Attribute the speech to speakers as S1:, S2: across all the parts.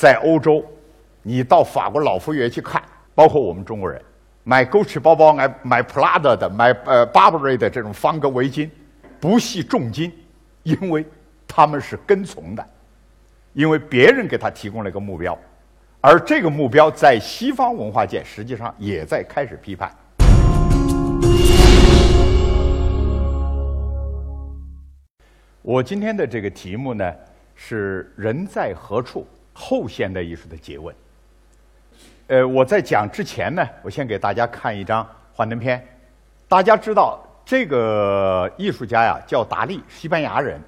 S1: 在欧洲，你到法国老佛爷去看，包括我们中国人，买 Gucci 包包、买买 Prada 的、买呃 Burberry 的这种方格围巾，不惜重金，因为他们是跟从的，因为别人给他提供了一个目标，而这个目标在西方文化界实际上也在开始批判。我今天的这个题目呢是“人在何处？后现代艺术的诘问”。呃，我在讲之前呢，我先给大家看一张幻灯片。大家知道这个艺术家呀叫达利，西班牙人。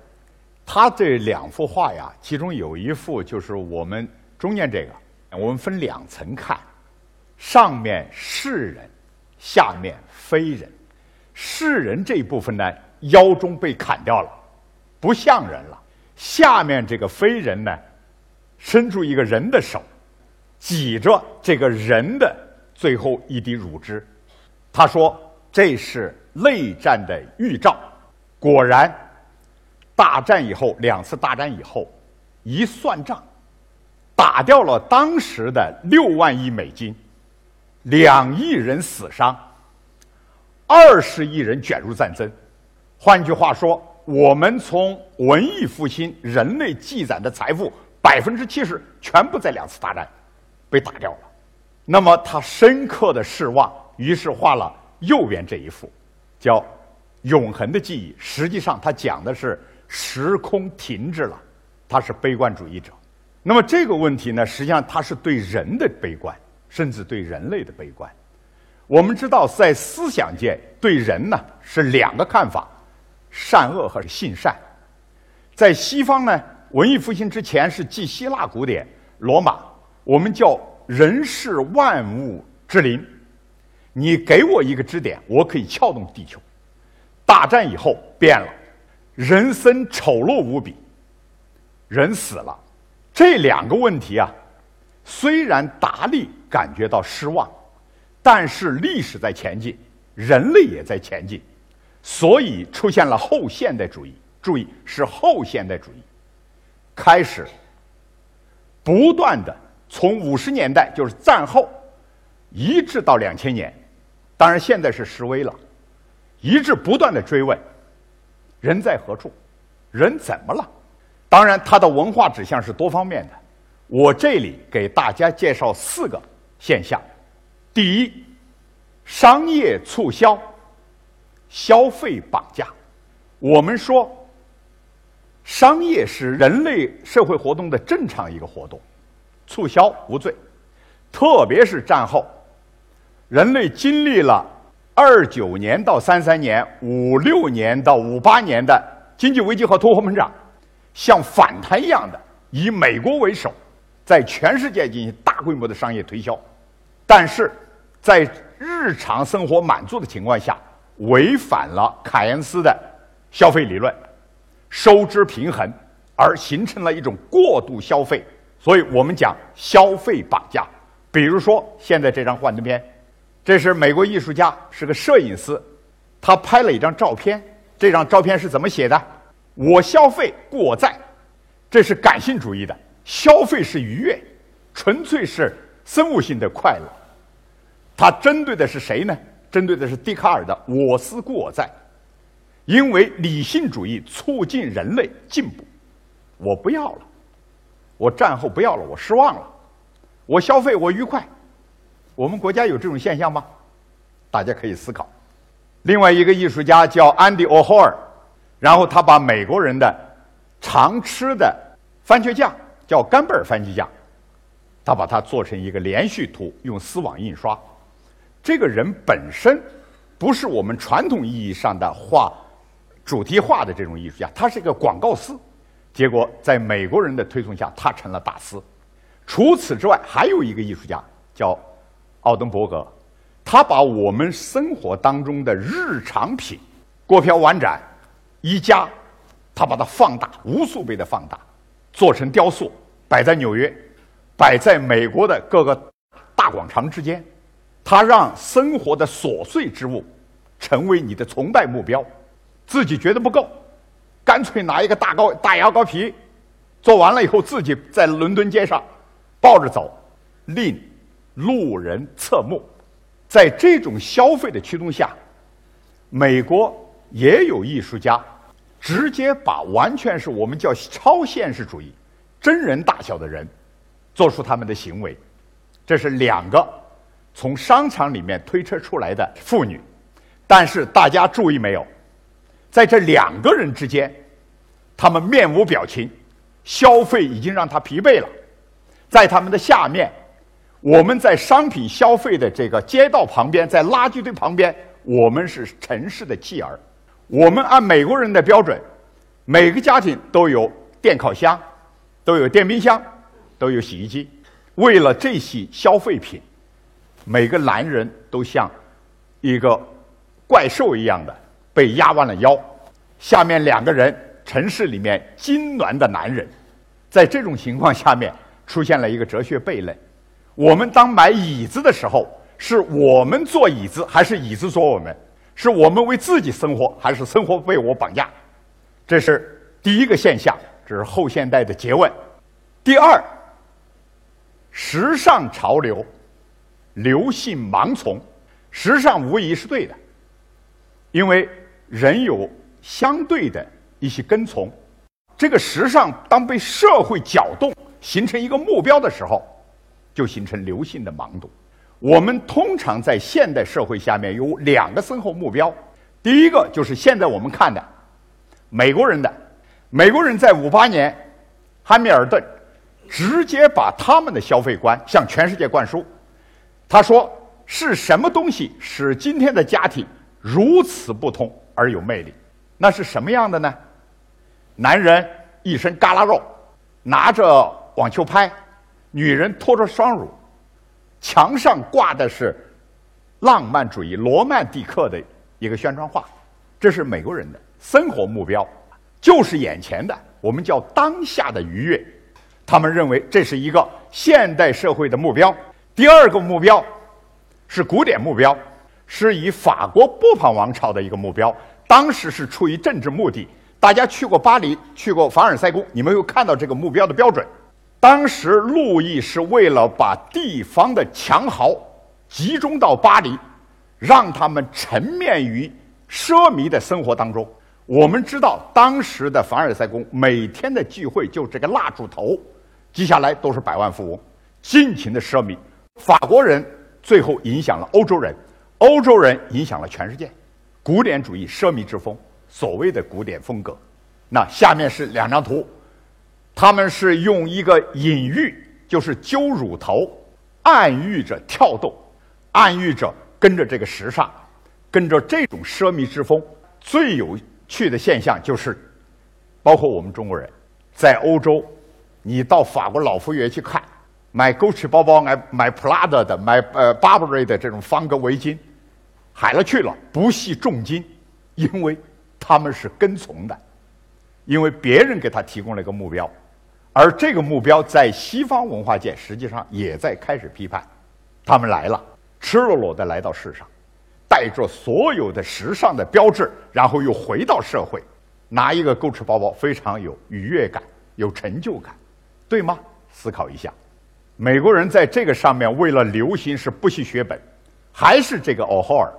S1: 他这两幅画呀，其中有一幅就是我们中间这个。我们分两层看，上面是人，下面非人。是人这一部分呢，腰中被砍掉了。不像人了。下面这个非人呢，伸出一个人的手，挤着这个人的最后一滴乳汁。他说：“这是内战的预兆。”果然，大战以后，两次大战以后，一算账，打掉了当时的六万亿美金，两亿人死伤，二十亿人卷入战争。换句话说。我们从文艺复兴人类积攒的财富百分之七十全部在两次大战被打掉了，那么他深刻的失望，于是画了右边这一幅，叫《永恒的记忆》。实际上，他讲的是时空停滞了，他是悲观主义者。那么这个问题呢，实际上他是对人的悲观，甚至对人类的悲观。我们知道，在思想界对人呢是两个看法。善恶和性善，在西方呢，文艺复兴之前是继希腊古典、罗马，我们叫人是万物之灵。你给我一个支点，我可以撬动地球。大战以后变了，人生丑陋无比，人死了。这两个问题啊，虽然达利感觉到失望，但是历史在前进，人类也在前进。所以出现了后现代主义。注意，是后现代主义开始不断的从五十年代，就是战后，一直到两千年，当然现在是示威了，一直不断的追问：人在何处？人怎么了？当然，它的文化指向是多方面的。我这里给大家介绍四个现象：第一，商业促销。消费绑架，我们说，商业是人类社会活动的正常一个活动，促销无罪，特别是战后，人类经历了二九年到三三年、五六年到五八年的经济危机和通货膨胀，像反弹一样的，以美国为首，在全世界进行大规模的商业推销，但是在日常生活满足的情况下。违反了凯恩斯的消费理论，收支平衡，而形成了一种过度消费，所以我们讲消费绑架。比如说，现在这张幻灯片，这是美国艺术家，是个摄影师，他拍了一张照片。这张照片是怎么写的？我消费故我在，这是感性主义的，消费是愉悦，纯粹是生物性的快乐。它针对的是谁呢？针对的是笛卡尔的“我思故我在”，因为理性主义促进人类进步。我不要了，我战后不要了，我失望了，我消费我愉快。我们国家有这种现象吗？大家可以思考。另外一个艺术家叫安迪·奥霍尔，然后他把美国人的常吃的番茄酱叫干贝儿番茄酱，他把它做成一个连续图，用丝网印刷。这个人本身不是我们传统意义上的画主题化的这种艺术家，他是一个广告师。结果在美国人的推崇下，他成了大师。除此之外，还有一个艺术家叫奥登伯格，他把我们生活当中的日常品，锅瓢碗盏、衣架，他把它放大无数倍的放大，做成雕塑，摆在纽约，摆在美国的各个大广场之间。他让生活的琐碎之物成为你的崇拜目标，自己觉得不够，干脆拿一个大高大牙膏皮，做完了以后，自己在伦敦街上抱着走，令路人侧目。在这种消费的驱动下，美国也有艺术家直接把完全是我们叫超现实主义、真人大小的人做出他们的行为。这是两个从商场里面推车出来的妇女，但是大家注意没有，在这两个人之间，他们面无表情，消费已经让他疲惫了。在他们的下面。我们在商品消费的这个街道旁边，在垃圾堆旁边，我们是城市的弃儿。我们按美国人的标准，每个家庭都有电烤箱，都有电冰箱，都有洗衣机。为了这些消费品，每个男人都像一个怪兽一样的被压弯了腰。下面两个人，城市里面痉挛的男人，在这种情况下面，出现了一个哲学悖论。我们当买椅子的时候，是我们坐椅子，还是椅子坐我们？是我们为自己生活，还是生活被我绑架？这是第一个现象，这是后现代的诘问。第二，时尚潮流，流行盲从，时尚无疑是对的，因为人有相对的一些跟从。这个时尚当被社会搅动，形成一个目标的时候。就形成流行的盲动。我们通常在现代社会下面有两个生活目标，第一个就是现在我们看的美国人的，美国人在五八年，汉密尔顿直接把他们的消费观向全世界灌输。他说：“是什么东西使今天的家庭如此不同而有魅力？那是什么样的呢？男人一身嘎啦肉，拿着网球拍。”女人拖着双乳，墙上挂的是浪漫主义罗曼蒂克的一个宣传画，这是美国人的生活目标，就是眼前的，我们叫当下的愉悦。他们认为这是一个现代社会的目标。第二个目标是古典目标，是以法国波旁王朝的一个目标，当时是出于政治目的。大家去过巴黎，去过凡尔赛宫，你们有看到这个目标的标准。当时，路易是为了把地方的强豪集中到巴黎，让他们沉湎于奢靡的生活当中。我们知道，当时的凡尔赛宫每天的聚会就这个蜡烛头，接下来都是百万富翁，尽情的奢靡。法国人最后影响了欧洲人，欧洲人影响了全世界。古典主义奢靡之风，所谓的古典风格。那下面是两张图。他们是用一个隐喻，就是揪乳头，暗喻着跳动，暗喻着跟着这个时尚，跟着这种奢靡之风。最有趣的现象就是，包括我们中国人，在欧洲，你到法国老佛爷去看，买 Gucci 包包，买买 Prada 的，买呃 Burberry 的这种方格围巾，海了去了，不惜重金，因为他们是跟从的，因为别人给他提供了一个目标。而这个目标在西方文化界实际上也在开始批判，他们来了，赤裸裸的来到世上，带着所有的时尚的标志，然后又回到社会，拿一个 Gucci 包包非常有愉悦感，有成就感，对吗？思考一下，美国人在这个上面为了流行是不惜血本，还是这个奥霍尔，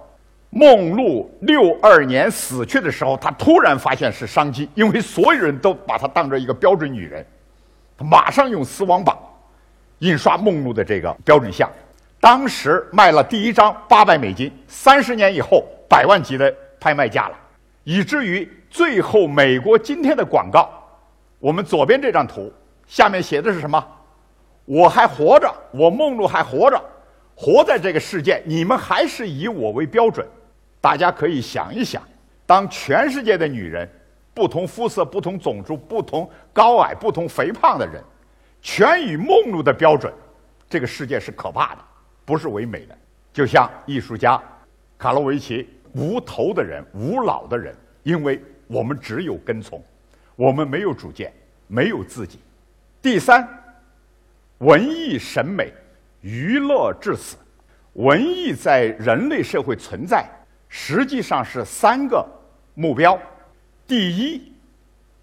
S1: 梦露六二年死去的时候，他突然发现是商机，因为所有人都把她当成一个标准女人。马上用丝网绑印刷梦露的这个标准像，当时卖了第一张八百美金，三十年以后百万级的拍卖价了，以至于最后美国今天的广告，我们左边这张图下面写的是什么？我还活着，我梦露还活着，活在这个世界，你们还是以我为标准。大家可以想一想，当全世界的女人。不同肤色、不同种族、不同高矮、不同肥胖的人，全以梦露的标准，这个世界是可怕的，不是唯美的。就像艺术家卡洛维奇，无头的人、无脑的人，因为我们只有跟从，我们没有主见，没有自己。第三，文艺审美，娱乐至死。文艺在人类社会存在，实际上是三个目标。第一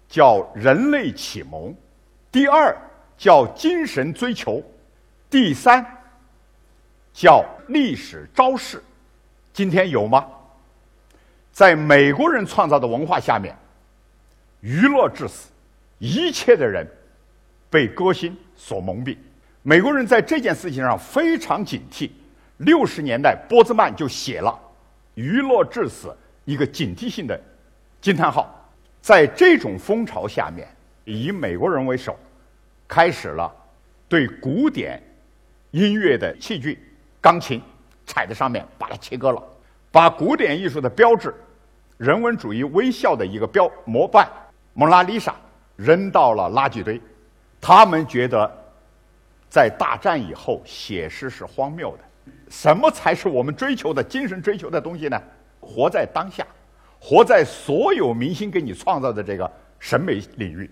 S1: 叫人类启蒙，第二叫精神追求，第三叫历史昭示，今天有吗？在美国人创造的文化下面，娱乐至死，一切的人被歌星所蒙蔽。美国人在这件事情上非常警惕。六十年代，波兹曼就写了“娱乐至死”一个警惕性的惊叹号。在这种风潮下面，以美国人为首，开始了对古典音乐的器具，钢琴踩在上面，把它切割了。把古典艺术的标志，人文主义微笑的一个标模板《蒙娜丽莎》扔到了垃圾堆。他们觉得，在大战以后写诗是荒谬的。什么才是我们追求的精神追求的东西呢？活在当下，活在所有明星给你创造的这个审美领域。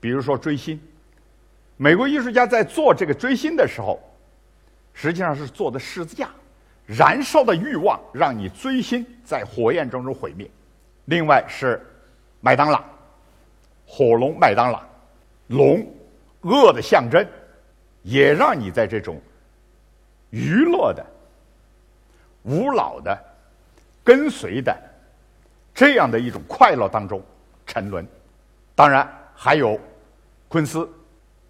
S1: 比如说追星，美国艺术家在做这个追星的时候，实际上是做的十字架。燃烧的欲望让你追星在火焰中中毁灭。另外是麦当劳，火龙麦当劳，龙，恶的象征，也让你在这种娱乐的、无脑的、跟随的这样的一种快乐当中沉沦。当然还有昆斯，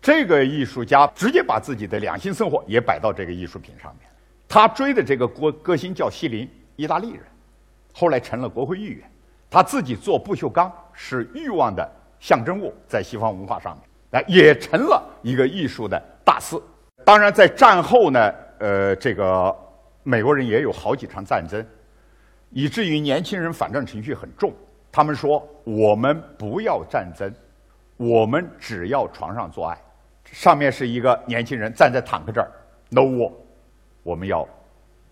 S1: 这个艺术家直接把自己的两性生活也摆到这个艺术品上面。他追的这个歌歌星叫希林，意大利人，后来成了国会议员。他自己做不锈钢是欲望的象征物，在西方文化上面，哎，也成了一个艺术的大师。当然，在战后呢，呃，这个美国人也有好几场战争，以至于年轻人反战情绪很重。他们说：“我们不要战争，我们只要床上做爱。”上面是一个年轻人站在坦克这儿，No war。我们要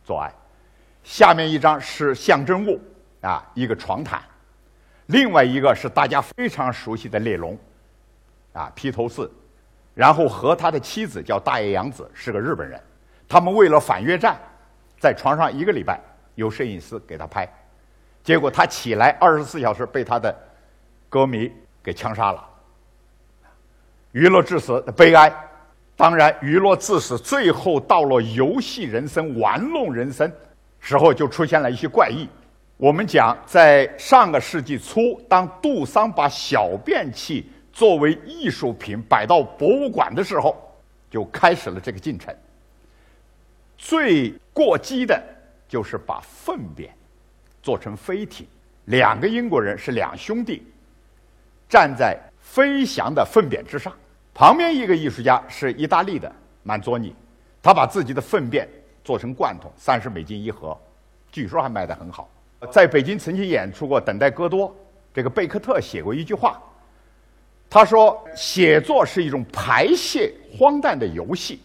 S1: 做爱。下面一张是象征物啊，一个床毯；另外一个是大家非常熟悉的猎龙啊，披头士。然后和他的妻子叫大野洋子，是个日本人。他们为了反越战，在床上一个礼拜，有摄影师给他拍，结果他起来二十四小时被他的歌迷给枪杀了。娱乐至死的悲哀。当然，娱乐至死，最后到了游戏人生、玩弄人生时候，就出现了一些怪异。我们讲，在上个世纪初，当杜桑把小便器作为艺术品摆到博物馆的时候，就开始了这个进程。最过激的就是把粪便做成飞艇，两个英国人是两兄弟，站在飞翔的粪便之上。旁边一个艺术家是意大利的曼佐尼，他把自己的粪便做成罐头，三十美金一盒，据说还卖得很好。在北京曾经演出过《等待戈多》，这个贝克特写过一句话，他说：“写作是一种排泄荒诞的游戏，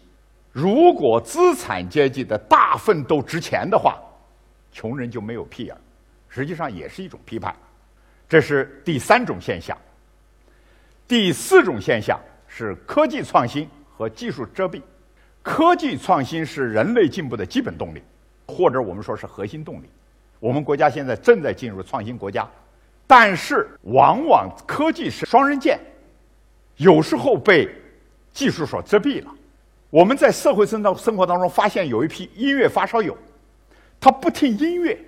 S1: 如果资产阶级的大粪都值钱的话，穷人就没有屁眼儿。”实际上也是一种批判。这是第三种现象。第四种现象。是科技创新和技术遮蔽。科技创新是人类进步的基本动力，或者我们说是核心动力。我们国家现在正在进入创新国家，但是往往科技是双刃剑，有时候被技术所遮蔽了。我们在社会生当生活当中发现，有一批音乐发烧友，他不听音乐，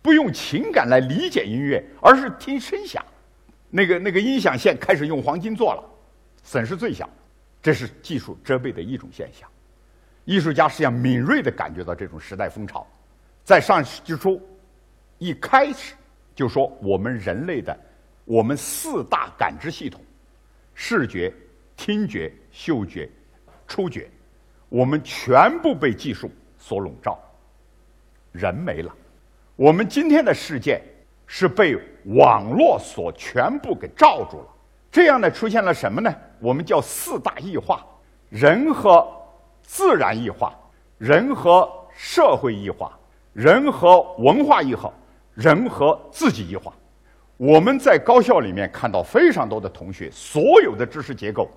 S1: 不用情感来理解音乐，而是听声响。那个那个音响线开始用黄金做了。损失最小，这是技术遮蔽的一种现象。艺术家实际上敏锐地感觉到这种时代风潮，在上世纪初一开始就说我们人类的我们四大感知系统——视觉、听觉、嗅觉、触觉，我们全部被技术所笼罩，人没了。我们今天的世界是被网络所全部给罩住了。这样呢，出现了什么呢？我们叫四大异化：人和自然异化，人和社会异化，人和文化异化，人和自己异化。我们在高校里面看到非常多的同学，所有的知识结构，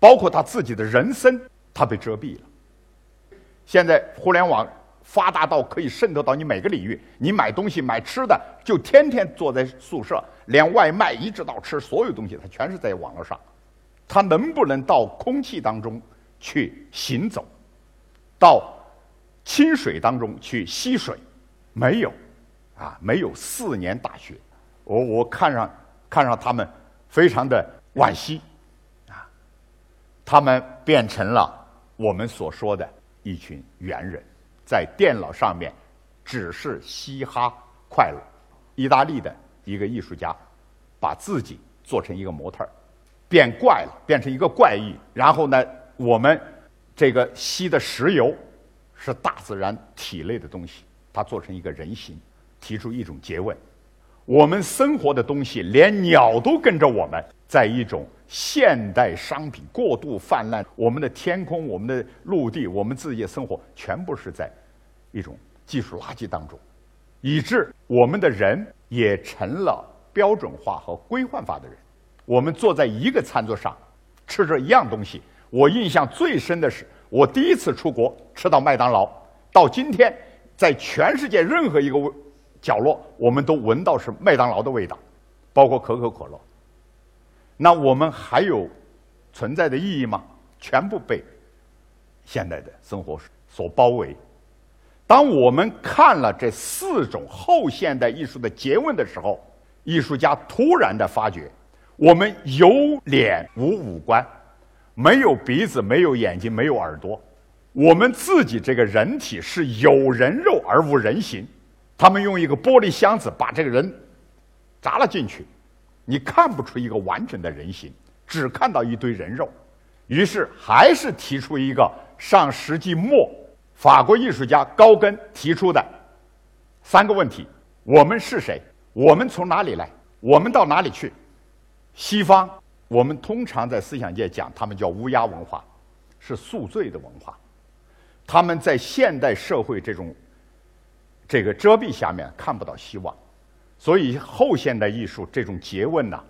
S1: 包括他自己的人生，他被遮蔽了。现在互联网。发达到可以渗透到你每个领域，你买东西买吃的就天天坐在宿舍，连外卖一直到吃所有东西，它全是在网络上。它能不能到空气当中去行走？到清水当中去吸水，没有，啊，没有四年大学，我我看上看上他们非常的惋惜，他们变成了我们所说的一群猿人，在电脑上面只是嘻哈快乐。意大利的一个艺术家把自己做成一个模特儿，变怪了，变成一个怪异。然后呢，我们这个吸的石油是大自然体内的东西，他做成一个人形，提出一种诘问：我们生活的东西，连鸟都跟着我们，在一种现代商品过度泛滥，我们的天空、我们的陆地、我们自己的生活，全部是在一种技术垃圾当中。以致我们的人也成了标准化和规范化的人。我们坐在一个餐桌上，吃着一样东西。我印象最深的是，我第一次出国吃到麦当劳。到今天，在全世界任何一个角落，我们都闻到是麦当劳的味道，包括可口可乐。那我们还有存在的意义吗？全部被现代的生活所包围。当我们看了这四种后现代艺术的诘问的时候，艺术家突然的发觉，我们有脸无五官，没有鼻子，没有眼睛，没有耳朵，我们自己这个人体是有人肉而无人形。他们用一个玻璃箱子把这个人砸了进去，你看不出一个完整的人形，只看到一堆人肉。于是还是提出一个上世纪末。法国艺术家高更提出的三个问题：我们是谁？我们从哪里来？我们到哪里去？西方，我们通常在思想界讲，他们叫乌鸦文化，是宿醉的文化。他们在现代社会这种这个遮蔽下面看不到希望，所以后现代艺术这种诘问呢，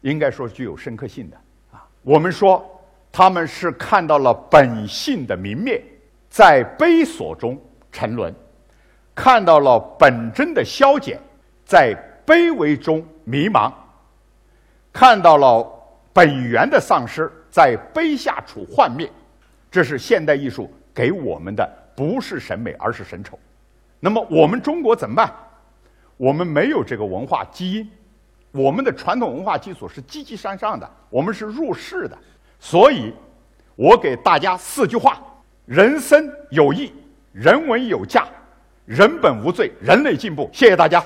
S1: 应该说具有深刻性的啊。我们说他们是看到了本性的明灭。在悲锁中沉沦，看到了本真的消减，在卑微中迷茫，看到了本源的丧失，在卑下处幻灭。这是现代艺术给我们的，不是审美，而是神丑。那么我们中国怎么办？我们没有这个文化基因，我们的传统文化基础是积极向上的，我们是入世的。所以，我给大家四句话。人生有益，人文有价，人本无罪，人类进步。谢谢大家。